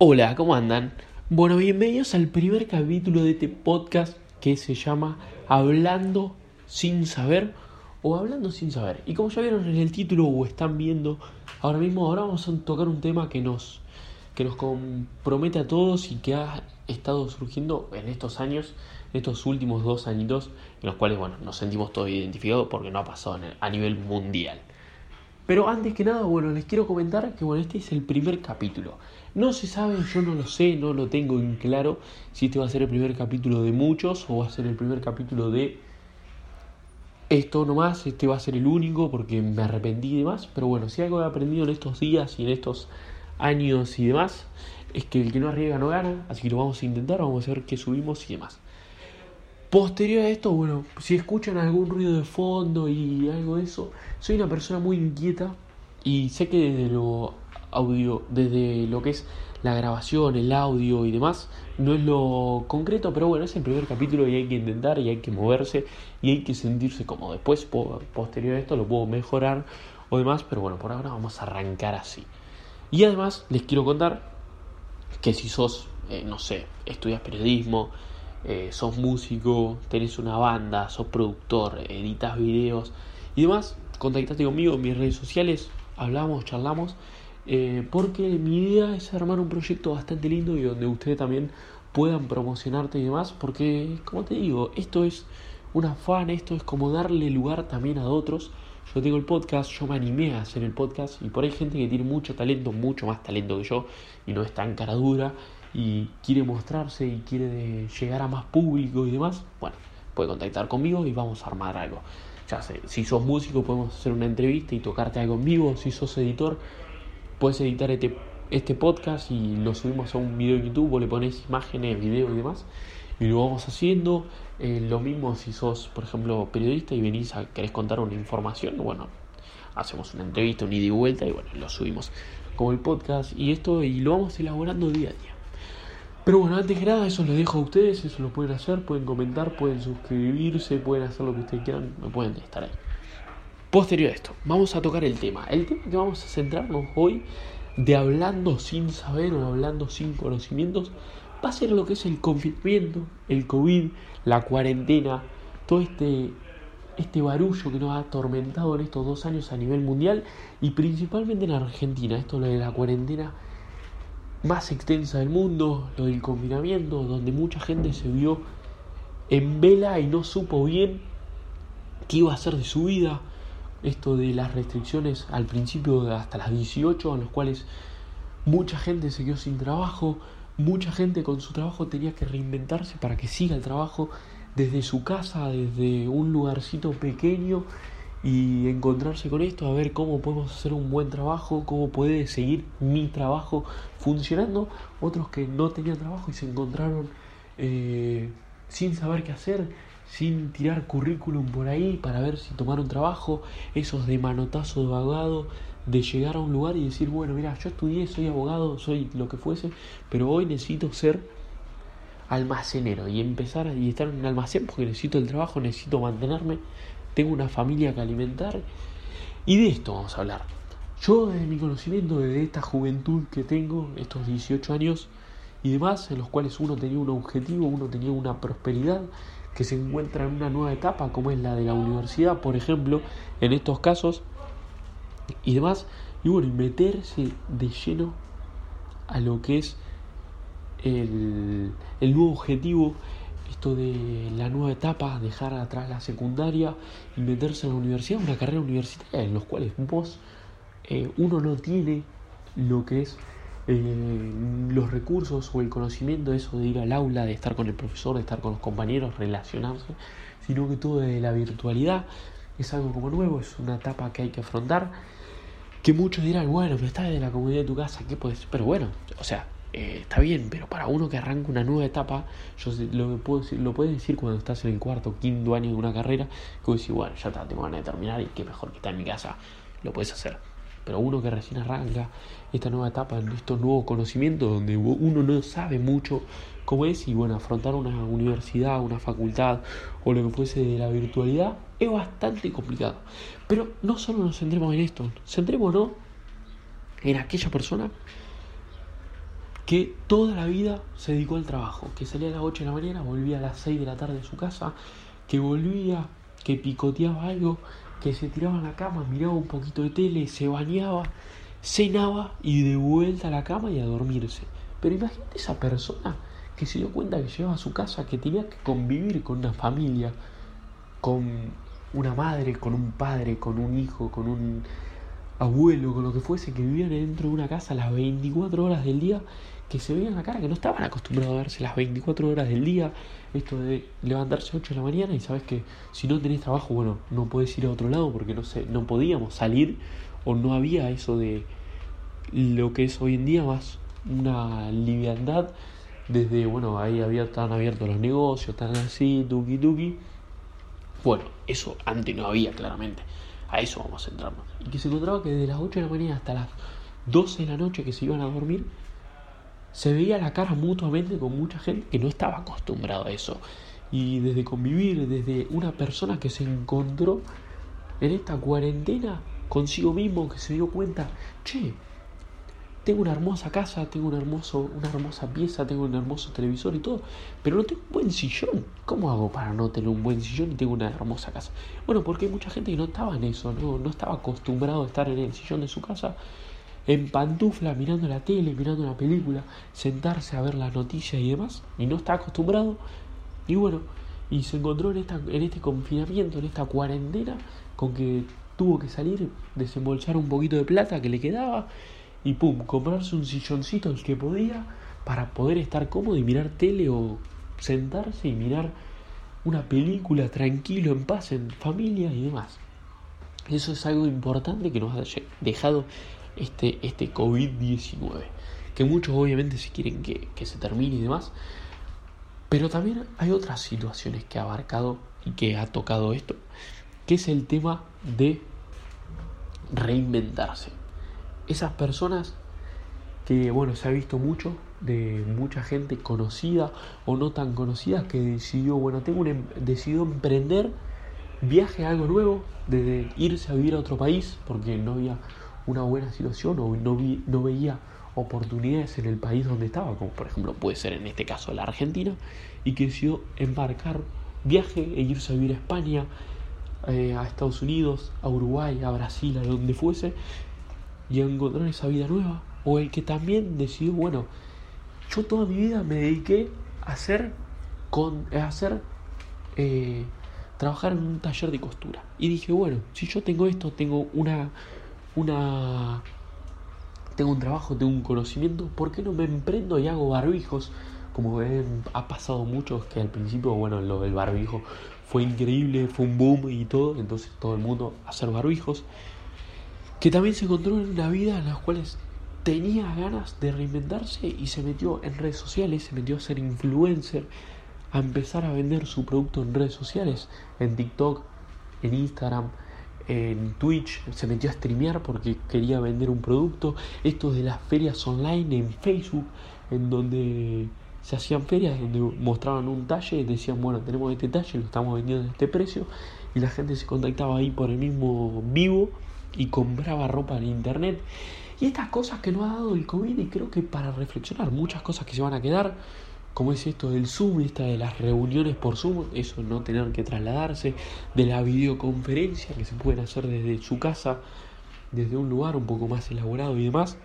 Hola, ¿cómo andan? Bueno, bienvenidos al primer capítulo de este podcast que se llama Hablando sin saber o Hablando sin saber. Y como ya vieron en el título o están viendo ahora mismo, ahora vamos a tocar un tema que nos, que nos compromete a todos y que ha estado surgiendo en estos años, estos últimos dos añitos, en los cuales, bueno, nos sentimos todos identificados porque no ha pasado a nivel mundial. Pero antes que nada, bueno, les quiero comentar que bueno, este es el primer capítulo. No se sabe, yo no lo sé, no lo tengo en claro si este va a ser el primer capítulo de muchos o va a ser el primer capítulo de esto nomás, este va a ser el único porque me arrepentí y demás. Pero bueno, si algo he aprendido en estos días y en estos años y demás, es que el que no arriesga no gana, así que lo vamos a intentar, vamos a ver qué subimos y demás. Posterior a esto, bueno, si escuchan algún ruido de fondo y algo de eso, soy una persona muy inquieta y sé que desde lo audio, desde lo que es la grabación, el audio y demás, no es lo concreto, pero bueno, es el primer capítulo y hay que intentar y hay que moverse y hay que sentirse cómodo. Después, posterior a esto, lo puedo mejorar o demás, pero bueno, por ahora vamos a arrancar así. Y además les quiero contar que si sos, eh, no sé, estudias periodismo, eh, sos músico, tenés una banda, sos productor, editas videos y demás, contactate conmigo en mis redes sociales, hablamos, charlamos, eh, porque mi idea es armar un proyecto bastante lindo y donde ustedes también puedan promocionarte y demás, porque como te digo, esto es un afán, esto es como darle lugar también a otros. Yo tengo el podcast, yo me animé a hacer el podcast y por ahí hay gente que tiene mucho talento, mucho más talento que yo y no es tan cara dura y quiere mostrarse y quiere llegar a más público y demás, bueno, puede contactar conmigo y vamos a armar algo. Ya sé, si sos músico podemos hacer una entrevista y tocarte algo en vivo, si sos editor puedes editar este, este podcast y lo subimos a un video en YouTube o le pones imágenes, videos y demás y lo vamos haciendo. Eh, lo mismo si sos, por ejemplo, periodista y venís a querés contar una información, bueno, hacemos una entrevista, un ida y vuelta y bueno, lo subimos como el podcast y esto y lo vamos elaborando día a día. Pero bueno, antes que nada, eso lo dejo a ustedes, eso lo pueden hacer, pueden comentar, pueden suscribirse, pueden hacer lo que ustedes quieran, me pueden estar ahí. Posterior a esto, vamos a tocar el tema. El tema que vamos a centrarnos hoy de hablando sin saber o hablando sin conocimientos va a ser lo que es el confinamiento, el COVID, la cuarentena, todo este, este barullo que nos ha atormentado en estos dos años a nivel mundial y principalmente en Argentina. Esto lo de la cuarentena más extensa del mundo, lo del confinamiento, donde mucha gente se vio en vela y no supo bien qué iba a hacer de su vida. Esto de las restricciones al principio hasta las 18, en los cuales mucha gente se quedó sin trabajo, mucha gente con su trabajo tenía que reinventarse para que siga el trabajo desde su casa, desde un lugarcito pequeño y encontrarse con esto, a ver cómo podemos hacer un buen trabajo, cómo puede seguir mi trabajo funcionando. Otros que no tenían trabajo y se encontraron eh, sin saber qué hacer, sin tirar currículum por ahí para ver si tomaron trabajo, esos de manotazo de abogado, de llegar a un lugar y decir, bueno, mira, yo estudié, soy abogado, soy lo que fuese, pero hoy necesito ser almacenero y empezar y estar en un almacén porque necesito el trabajo, necesito mantenerme tengo una familia que alimentar y de esto vamos a hablar. Yo desde mi conocimiento, desde esta juventud que tengo, estos 18 años y demás, en los cuales uno tenía un objetivo, uno tenía una prosperidad que se encuentra en una nueva etapa como es la de la universidad, por ejemplo, en estos casos y demás, y bueno, meterse de lleno a lo que es el nuevo objetivo esto de la nueva etapa, dejar atrás la secundaria y meterse en la universidad, una carrera universitaria en los cuales vos, eh, uno no tiene lo que es eh, los recursos o el conocimiento eso de ir al aula, de estar con el profesor, de estar con los compañeros, relacionarse, sino que todo de la virtualidad es algo como nuevo, es una etapa que hay que afrontar. Que muchos dirán, bueno, pero estás de la comunidad de tu casa, ¿qué puedes? Pero bueno, o sea, eh, está bien, pero para uno que arranca una nueva etapa, yo lo, puedo decir, lo puedes decir cuando estás en el cuarto, quinto año de una carrera, que vos decís, bueno, ya está, tengo ganas de terminar y qué mejor que estar en mi casa, lo puedes hacer. Pero uno que recién arranca esta nueva etapa, estos nuevos conocimientos, donde uno no sabe mucho cómo es, y bueno, afrontar una universidad, una facultad o lo que fuese de la virtualidad, es bastante complicado. Pero no solo nos centremos en esto, centrémonos en aquella persona que toda la vida se dedicó al trabajo, que salía a las 8 de la mañana, volvía a las 6 de la tarde de su casa, que volvía, que picoteaba algo, que se tiraba en la cama, miraba un poquito de tele, se bañaba, cenaba y de vuelta a la cama y a dormirse. Pero imagínate esa persona que se dio cuenta que llegaba a su casa, que tenía que convivir con una familia, con una madre, con un padre, con un hijo, con un abuelo, con lo que fuese, que vivían dentro de una casa las 24 horas del día, que se veían la cara, que no estaban acostumbrados a verse las 24 horas del día, esto de levantarse a 8 de la mañana y sabes que si no tenés trabajo, bueno, no puedes ir a otro lado porque no sé, no podíamos salir o no había eso de lo que es hoy en día más una liviandad desde, bueno, ahí había tan abiertos los negocios, tan así, tuki tuki. Bueno, eso antes no había claramente. A eso vamos a centrarnos. Y que se encontraba que desde las 8 de la mañana hasta las 12 de la noche que se iban a dormir, se veía la cara mutuamente con mucha gente que no estaba acostumbrado a eso. Y desde convivir, desde una persona que se encontró en esta cuarentena consigo mismo, que se dio cuenta, che, tengo una hermosa casa, tengo un hermoso, una hermosa pieza, tengo un hermoso televisor y todo, pero no tengo un buen sillón. ¿Cómo hago para no tener un buen sillón y tengo una hermosa casa? Bueno, porque hay mucha gente que no estaba en eso, no, no estaba acostumbrado a estar en el sillón de su casa, en pantufla, mirando la tele, mirando una película, sentarse a ver las noticias y demás, y no está acostumbrado. Y bueno, y se encontró en, esta, en este confinamiento, en esta cuarentena, con que tuvo que salir, desembolsar un poquito de plata que le quedaba y pum, comprarse un silloncito el que podía para poder estar cómodo y mirar tele o sentarse y mirar una película tranquilo, en paz, en familia y demás. Eso es algo importante que nos ha dejado este, este COVID-19. Que muchos obviamente si quieren que, que se termine y demás. Pero también hay otras situaciones que ha abarcado y que ha tocado esto, que es el tema de reinventarse esas personas que, bueno, se ha visto mucho de mucha gente conocida o no tan conocida que decidió, bueno, tengo un, em, decidió emprender viaje a algo nuevo, desde irse a vivir a otro país porque no había una buena situación o no, vi, no veía oportunidades en el país donde estaba, como por ejemplo puede ser en este caso la Argentina, y que decidió embarcar viaje e irse a vivir a España, eh, a Estados Unidos, a Uruguay, a Brasil, a donde fuese, y encontrar esa vida nueva. O el que también decidió, bueno, yo toda mi vida me dediqué a hacer, con, a hacer eh, trabajar en un taller de costura. Y dije, bueno, si yo tengo esto, tengo una, una, tengo un trabajo, tengo un conocimiento, ¿por qué no me emprendo y hago barbijos? Como ven, ha pasado mucho que al principio, bueno, lo del barbijo fue increíble, fue un boom y todo, entonces todo el mundo a hacer barbijos que también se encontró en una vida en la cual tenía ganas de reinventarse y se metió en redes sociales, se metió a ser influencer, a empezar a vender su producto en redes sociales, en TikTok, en Instagram, en Twitch, se metió a streamear porque quería vender un producto, esto de las ferias online en Facebook, en donde se hacían ferias donde mostraban un talle decían, bueno, tenemos este talle, lo estamos vendiendo a este precio, y la gente se contactaba ahí por el mismo vivo y compraba ropa en internet. Y estas cosas que nos ha dado el COVID y creo que para reflexionar muchas cosas que se van a quedar, como es esto del Zoom, esta de las reuniones por Zoom, eso no tener que trasladarse, de la videoconferencia que se pueden hacer desde su casa, desde un lugar un poco más elaborado y demás.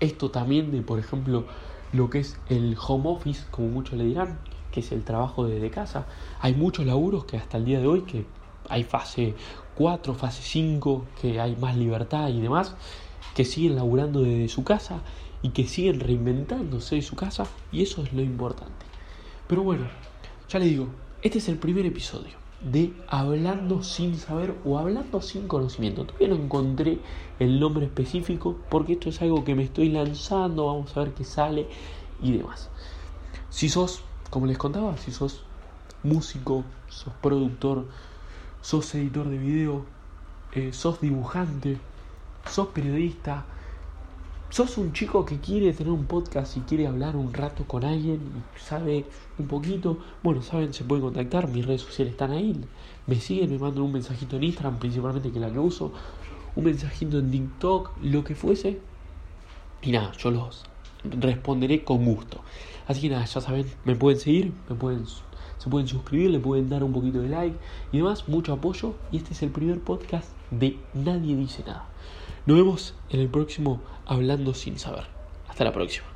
Esto también de, por ejemplo, lo que es el home office, como muchos le dirán, que es el trabajo desde casa. Hay muchos laburos que hasta el día de hoy, que hay fase 4, fase 5, que hay más libertad y demás, que siguen laburando desde su casa y que siguen reinventándose de su casa y eso es lo importante. Pero bueno, ya le digo, este es el primer episodio de Hablando sin saber o Hablando sin conocimiento. Todavía no encontré el nombre específico porque esto es algo que me estoy lanzando, vamos a ver qué sale y demás. Si sos, como les contaba, si sos músico, sos productor, sos editor de video, eh, sos dibujante, sos periodista, ¿Sos un chico que quiere tener un podcast y quiere hablar un rato con alguien y sabe un poquito? Bueno, saben, se pueden contactar, mis redes sociales están ahí. Me siguen, me mandan un mensajito en Instagram, principalmente que es la que uso, un mensajito en TikTok, lo que fuese. Y nada, yo los responderé con gusto. Así que nada, ya saben, me pueden seguir, me pueden, se pueden suscribir, le pueden dar un poquito de like y demás, mucho apoyo. Y este es el primer podcast de Nadie Dice Nada. Nos vemos en el próximo Hablando sin saber. Hasta la próxima.